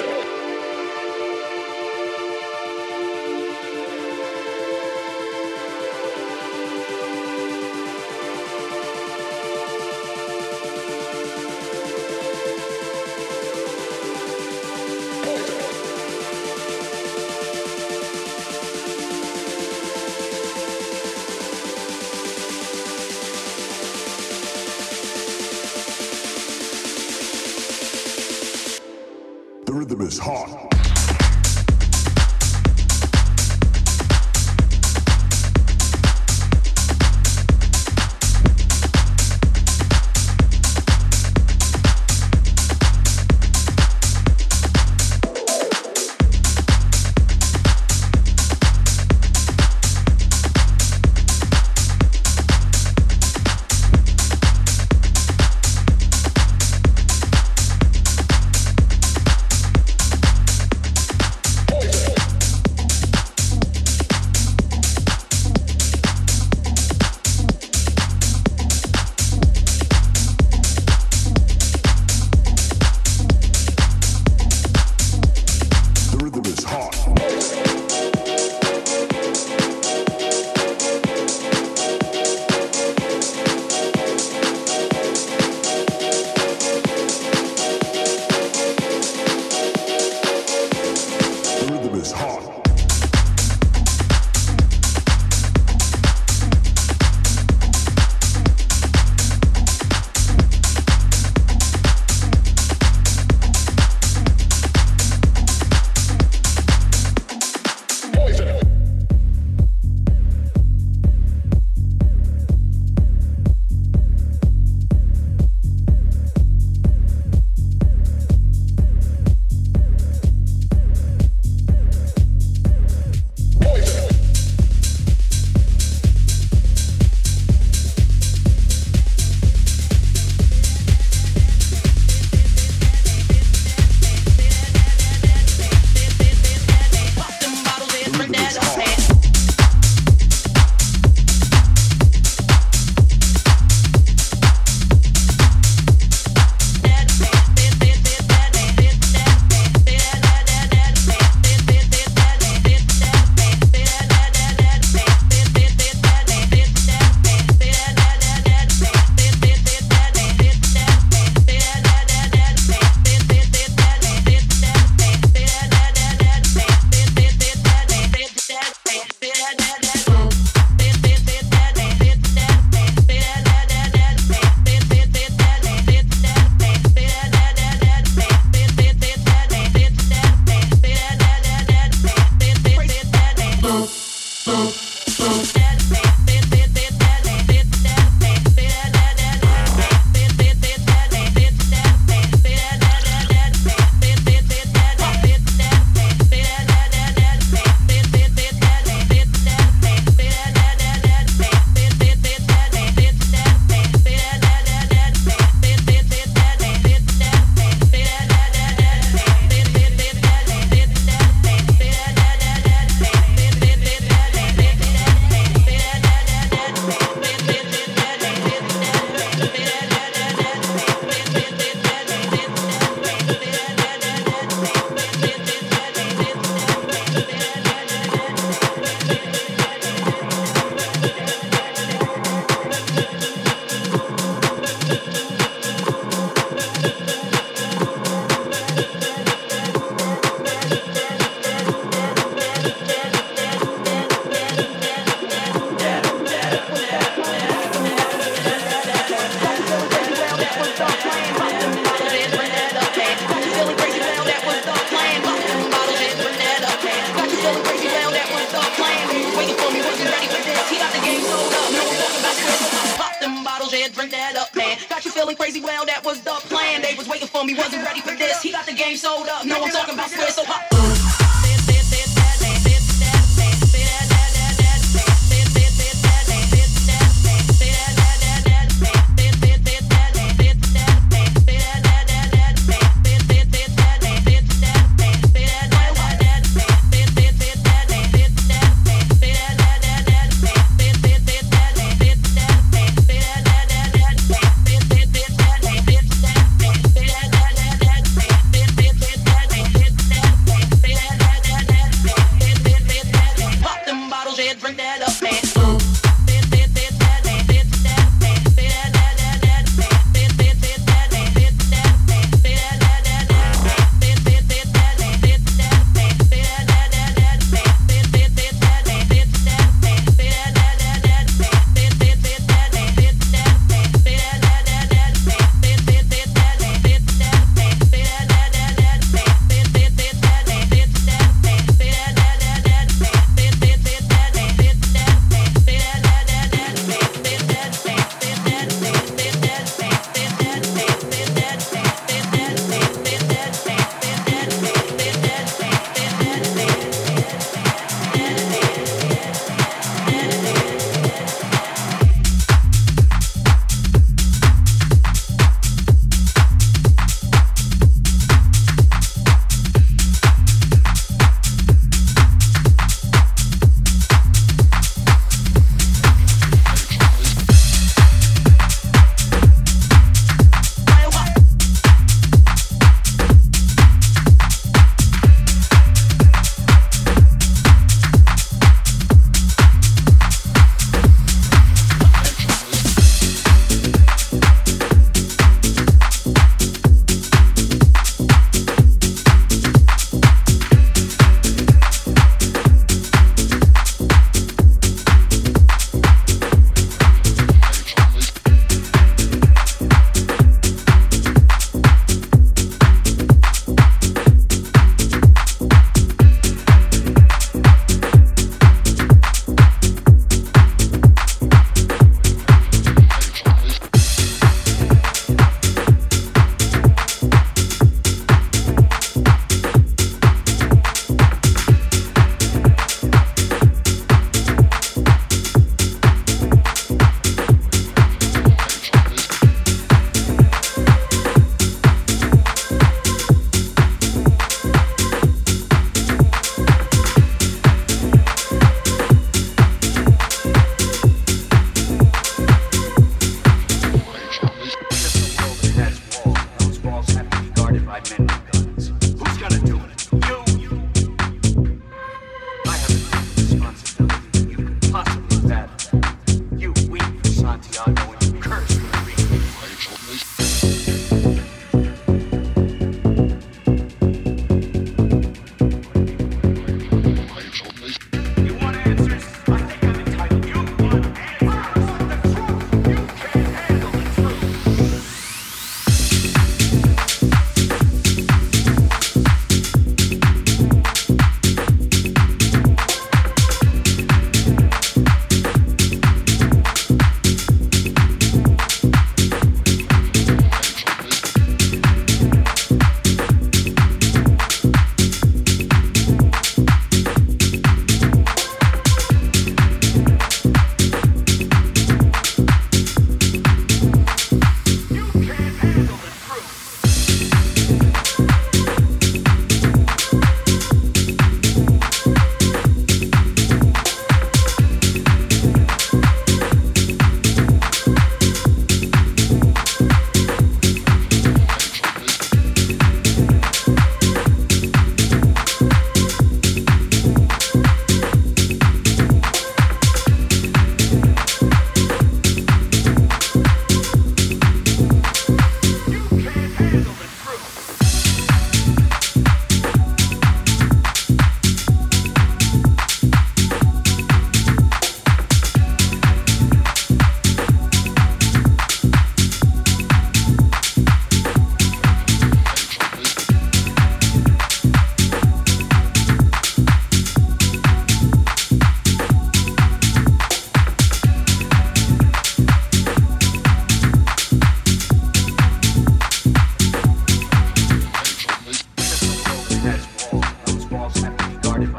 Festival.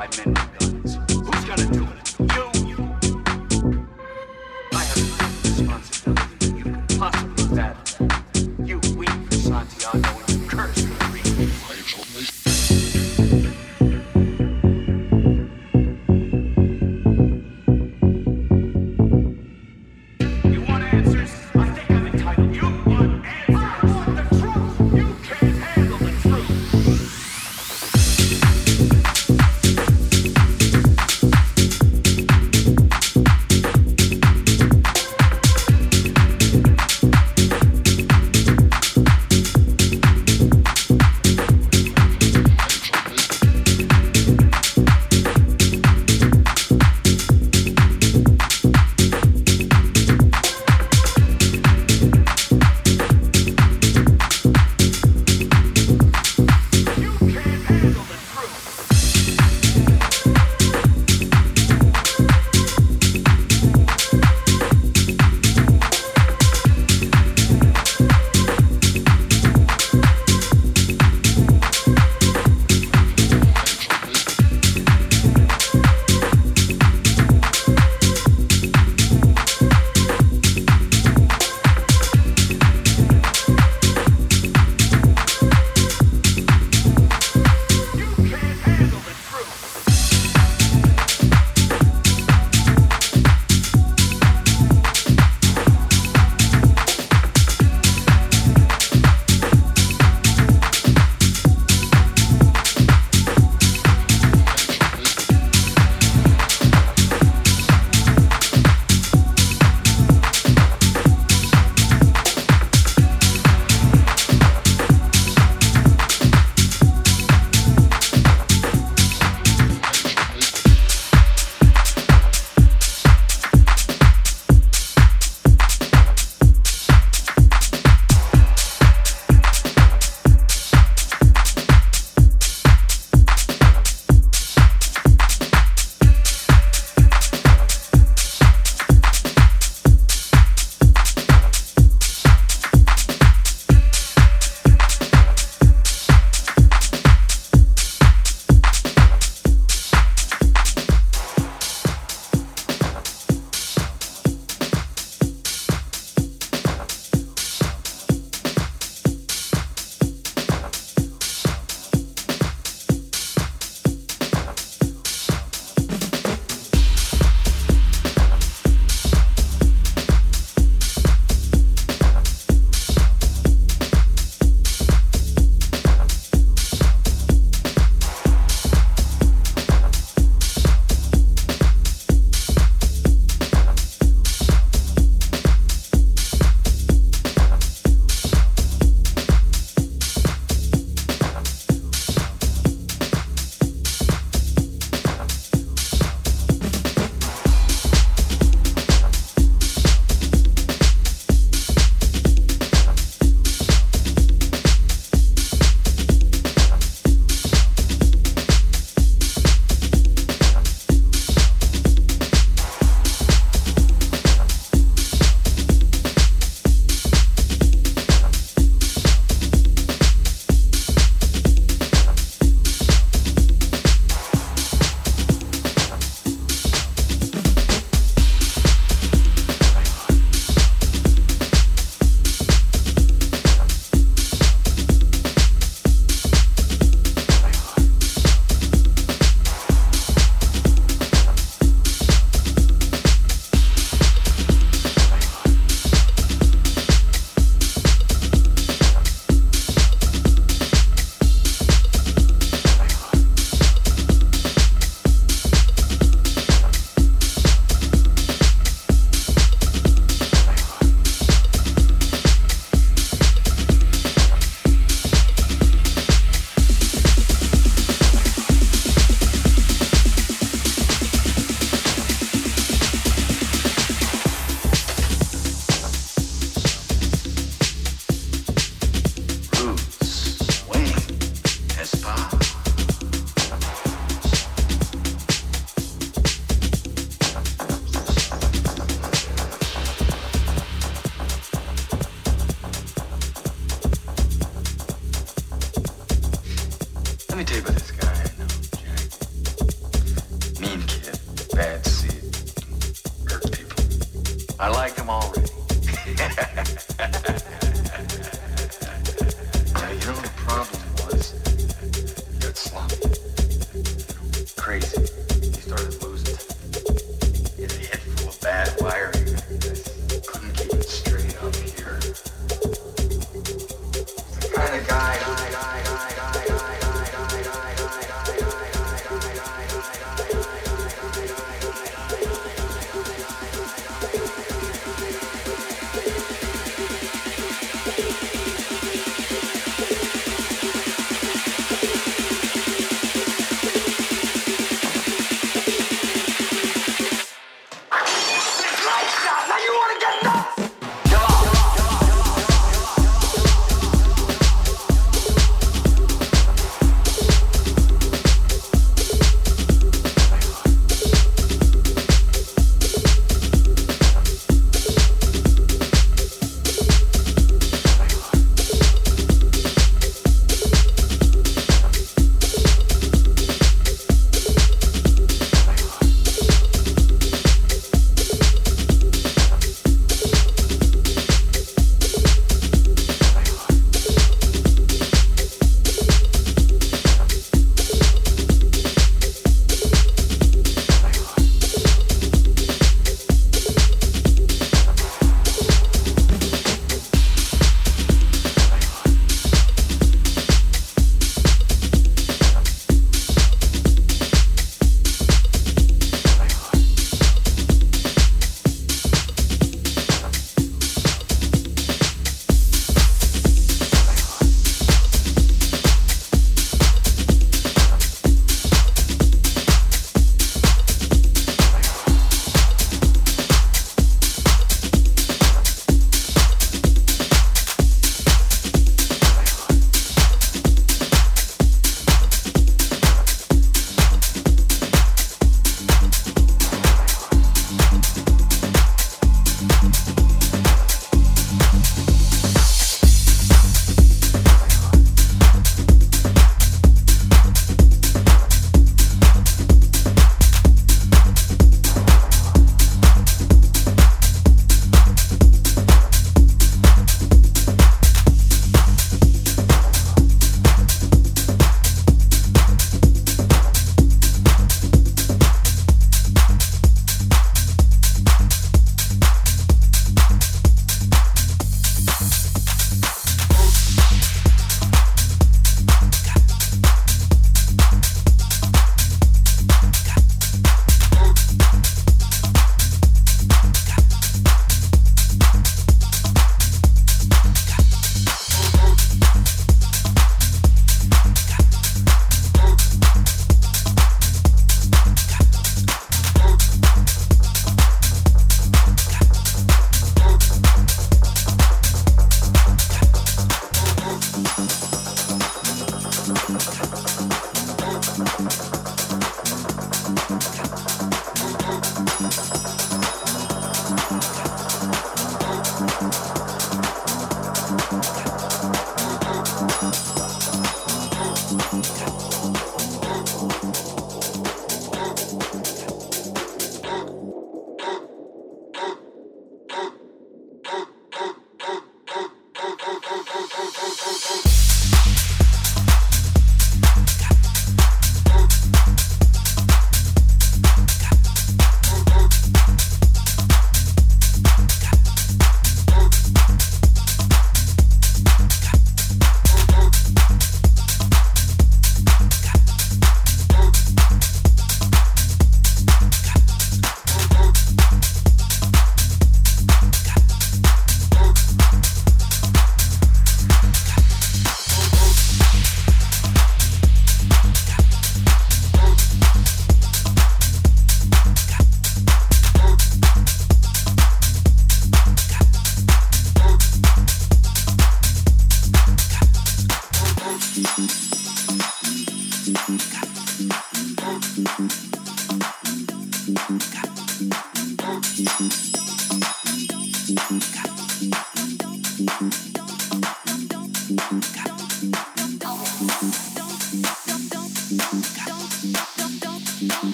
I meant.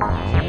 Bye.